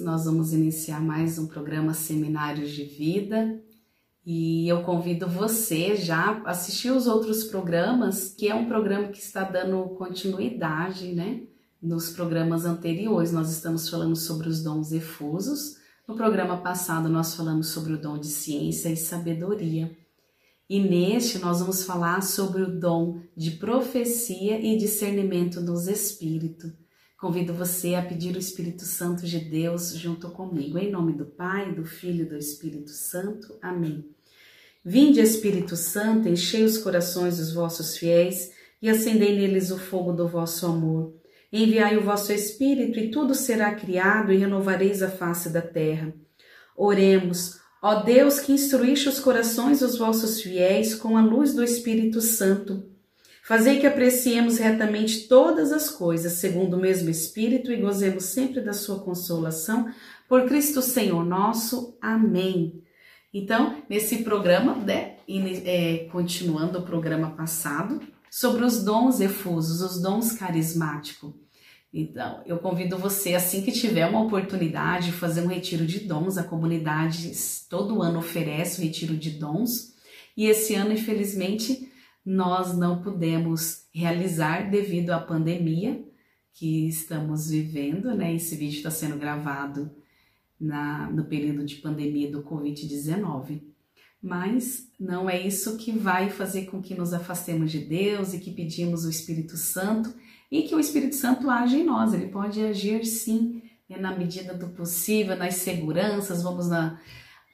nós vamos iniciar mais um programa Seminários de Vida e eu convido você já a assistir os outros programas, que é um programa que está dando continuidade, né? Nos programas anteriores, nós estamos falando sobre os dons efusos. No programa passado, nós falamos sobre o dom de ciência e sabedoria. E neste, nós vamos falar sobre o dom de profecia e discernimento dos espíritos. Convido você a pedir o Espírito Santo de Deus junto comigo. Em nome do Pai, do Filho e do Espírito Santo. Amém. Vinde, Espírito Santo, enchei os corações dos vossos fiéis e acendei neles o fogo do vosso amor. Enviai o vosso Espírito e tudo será criado e renovareis a face da terra. Oremos, ó Deus que instruíste os corações dos vossos fiéis com a luz do Espírito Santo Fazei que apreciemos retamente todas as coisas, segundo o mesmo Espírito, e gozemos sempre da sua consolação. Por Cristo Senhor nosso. Amém. Então, nesse programa, né, é, continuando o programa passado, sobre os dons efusos, os dons carismáticos. Então, eu convido você, assim que tiver uma oportunidade, fazer um retiro de dons. A comunidade todo ano oferece o retiro de dons. E esse ano, infelizmente, nós não pudemos realizar devido à pandemia que estamos vivendo, né? Esse vídeo está sendo gravado na, no período de pandemia do Covid-19. Mas não é isso que vai fazer com que nos afastemos de Deus e que pedimos o Espírito Santo e que o Espírito Santo age em nós. Ele pode agir sim, né, na medida do possível, nas seguranças, vamos na,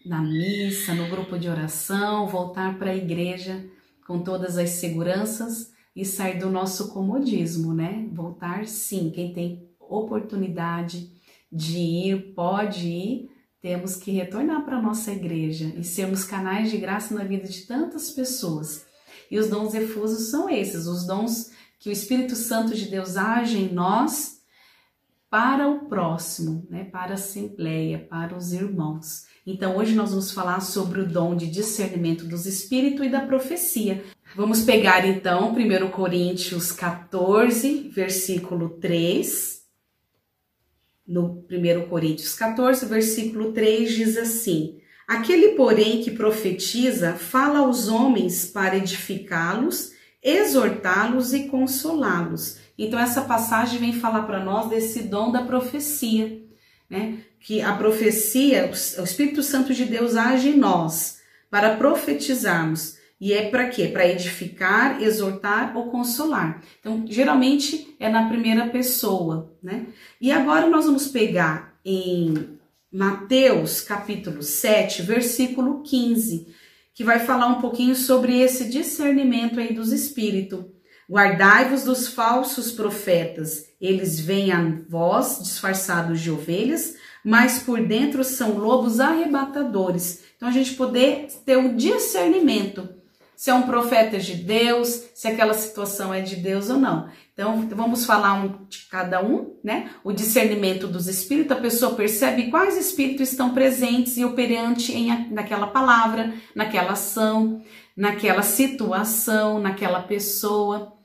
na missa, no grupo de oração, voltar para a igreja com todas as seguranças e sair do nosso comodismo, né? Voltar sim, quem tem oportunidade de ir, pode ir, temos que retornar para a nossa igreja e sermos canais de graça na vida de tantas pessoas. E os dons efusos são esses, os dons que o Espírito Santo de Deus age em nós para o próximo, né? para a assembleia, para os irmãos. Então, hoje nós vamos falar sobre o dom de discernimento dos espíritos e da profecia. Vamos pegar então 1 Coríntios 14, versículo 3. No 1 Coríntios 14, versículo 3 diz assim: Aquele, porém, que profetiza, fala aos homens para edificá-los, exortá-los e consolá-los. Então, essa passagem vem falar para nós desse dom da profecia, né? que a profecia, o Espírito Santo de Deus age em nós para profetizarmos. E é para quê? Para edificar, exortar ou consolar. Então, geralmente é na primeira pessoa, né? E agora nós vamos pegar em Mateus capítulo 7, versículo 15, que vai falar um pouquinho sobre esse discernimento aí dos espíritos. Guardai-vos dos falsos profetas, eles vêm a vós disfarçados de ovelhas, mas por dentro são lobos arrebatadores. Então a gente poder ter o discernimento se é um profeta de Deus, se aquela situação é de Deus ou não. Então vamos falar um de cada um, né? O discernimento dos espíritos, a pessoa percebe quais espíritos estão presentes e operantes em, naquela palavra, naquela ação, naquela situação, naquela pessoa.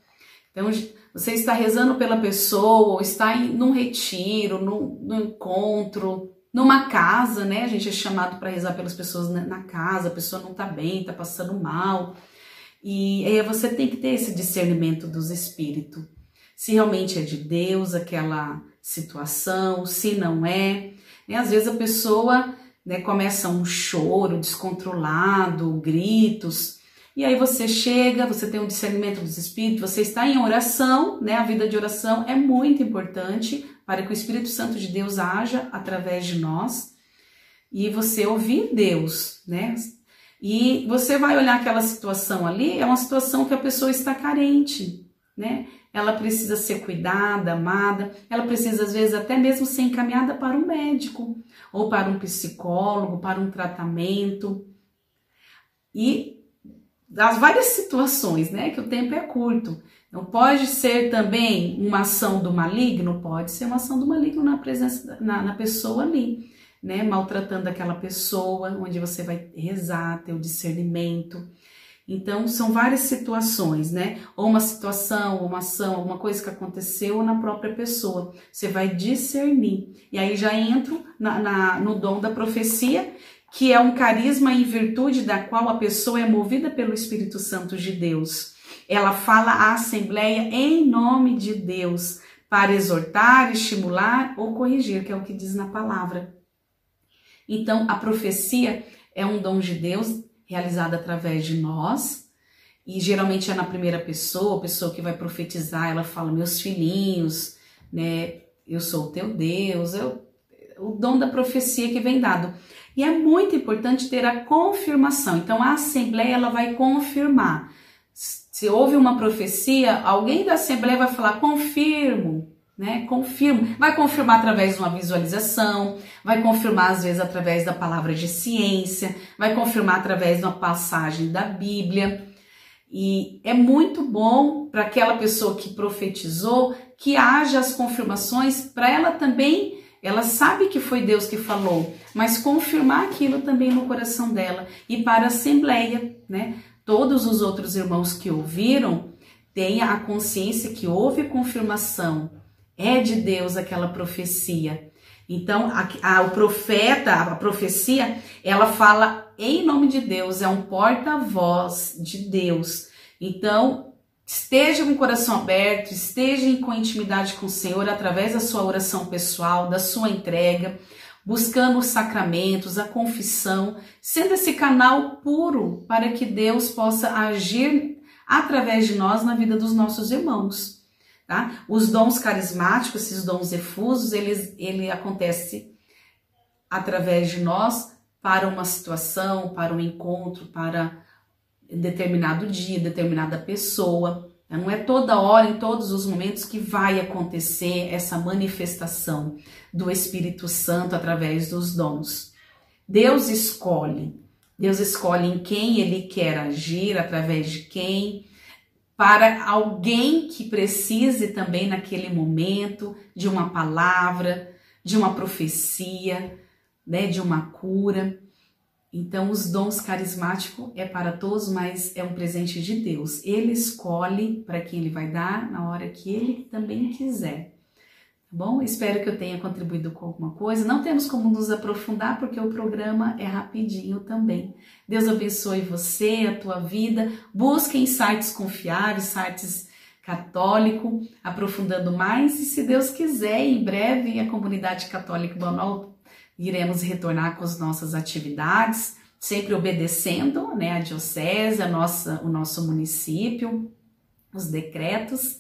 Então você está rezando pela pessoa, ou está em, num retiro, num, num encontro, numa casa, né? A gente é chamado para rezar pelas pessoas na, na, casa, a pessoa não está bem, está passando mal. E aí você tem que ter esse discernimento dos espíritos. Se realmente é de Deus aquela situação, se não é. Né? Às vezes a pessoa né, começa um choro descontrolado, gritos, e aí você chega, você tem um discernimento dos espíritos, você está em oração, né? A vida de oração é muito importante para que o Espírito Santo de Deus haja através de nós e você ouvir Deus, né? E você vai olhar aquela situação ali, é uma situação que a pessoa está carente, né? Ela precisa ser cuidada, amada, ela precisa às vezes até mesmo ser encaminhada para um médico ou para um psicólogo, para um tratamento. E das várias situações, né? Que o tempo é curto. Não pode ser também uma ação do maligno? Pode ser uma ação do maligno na presença, na, na pessoa ali, né? Maltratando aquela pessoa, onde você vai rezar, ter o discernimento. Então, são várias situações, né? Ou uma situação, uma ação, alguma coisa que aconteceu na própria pessoa. Você vai discernir. E aí já entro na, na, no dom da profecia, que é um carisma em virtude da qual a pessoa é movida pelo Espírito Santo de Deus. Ela fala à Assembleia em nome de Deus, para exortar, estimular ou corrigir, que é o que diz na palavra. Então, a profecia é um dom de Deus realizada através de nós, e geralmente é na primeira pessoa, a pessoa que vai profetizar, ela fala, meus filhinhos, né, eu sou o teu Deus, eu, o dom da profecia que vem dado. E é muito importante ter a confirmação. Então a assembleia ela vai confirmar. Se houve uma profecia, alguém da assembleia vai falar confirmo, né? Confirmo. Vai confirmar através de uma visualização, vai confirmar às vezes através da palavra de ciência, vai confirmar através de uma passagem da Bíblia. E é muito bom para aquela pessoa que profetizou que haja as confirmações para ela também. Ela sabe que foi Deus que falou, mas confirmar aquilo também no coração dela e para a assembleia, né? Todos os outros irmãos que ouviram tenha a consciência que houve confirmação é de Deus aquela profecia. Então, a, a, o profeta, a profecia, ela fala em nome de Deus, é um porta-voz de Deus. Então, esteja com o coração aberto, esteja com intimidade com o Senhor através da sua oração pessoal, da sua entrega, buscando os sacramentos, a confissão, sendo esse canal puro para que Deus possa agir através de nós na vida dos nossos irmãos. Tá? Os dons carismáticos, esses dons efusos, eles, ele acontece através de nós para uma situação, para um encontro, para determinado dia, determinada pessoa. Não é toda hora, em todos os momentos que vai acontecer essa manifestação do Espírito Santo através dos dons. Deus escolhe. Deus escolhe em quem ele quer agir, através de quem, para alguém que precise também naquele momento de uma palavra, de uma profecia, né, de uma cura. Então, os dons carismáticos é para todos, mas é um presente de Deus. Ele escolhe para quem ele vai dar na hora que ele também quiser. Tá bom? Espero que eu tenha contribuído com alguma coisa. Não temos como nos aprofundar porque o programa é rapidinho também. Deus abençoe você, a tua vida. Busque em sites confiáveis, sites católico, aprofundando mais. E se Deus quiser, em breve a comunidade católica Bonol iremos retornar com as nossas atividades, sempre obedecendo né, a diocese, a nossa, o nosso município, os decretos.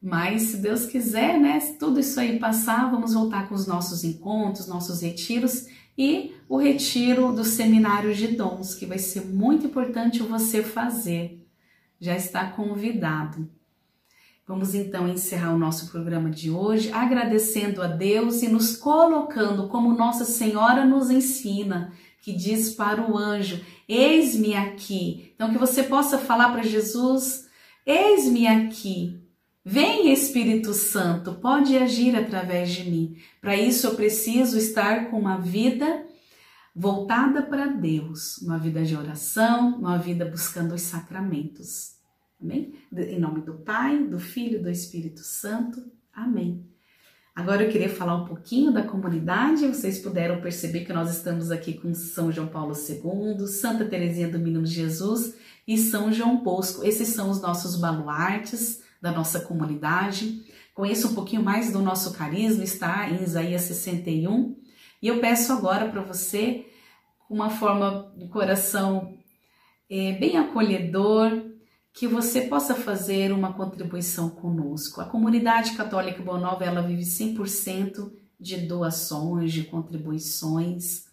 Mas se Deus quiser, né, se tudo isso aí passar, vamos voltar com os nossos encontros, nossos retiros e o retiro do seminário de dons, que vai ser muito importante você fazer. Já está convidado. Vamos então encerrar o nosso programa de hoje agradecendo a Deus e nos colocando como Nossa Senhora nos ensina, que diz para o anjo: Eis-me aqui. Então, que você possa falar para Jesus: Eis-me aqui. Vem Espírito Santo, pode agir através de mim. Para isso eu preciso estar com uma vida voltada para Deus, uma vida de oração, uma vida buscando os sacramentos. Amém? Em nome do Pai, do Filho e do Espírito Santo. Amém. Agora eu queria falar um pouquinho da comunidade. Vocês puderam perceber que nós estamos aqui com São João Paulo II, Santa Teresinha do Menino Jesus e São João Bosco. Esses são os nossos baluartes da nossa comunidade. Conheça um pouquinho mais do nosso carisma, está em Isaías 61. E eu peço agora para você, uma forma de coração é, bem acolhedor, que você possa fazer uma contribuição conosco. A comunidade católica Bonova, ela vive 100% de doações, de contribuições,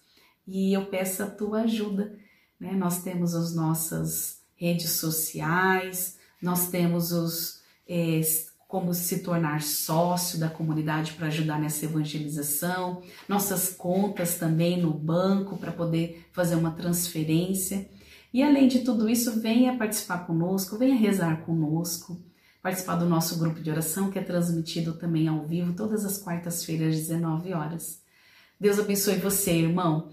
e eu peço a tua ajuda. Né? Nós temos as nossas redes sociais, nós temos os é, como se tornar sócio da comunidade para ajudar nessa evangelização, nossas contas também no banco para poder fazer uma transferência. E além de tudo isso, venha participar conosco, venha rezar conosco, participar do nosso grupo de oração que é transmitido também ao vivo todas as quartas-feiras às 19 horas. Deus abençoe você, irmão.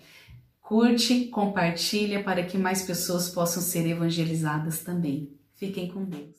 Curte, compartilha para que mais pessoas possam ser evangelizadas também. Fiquem com Deus.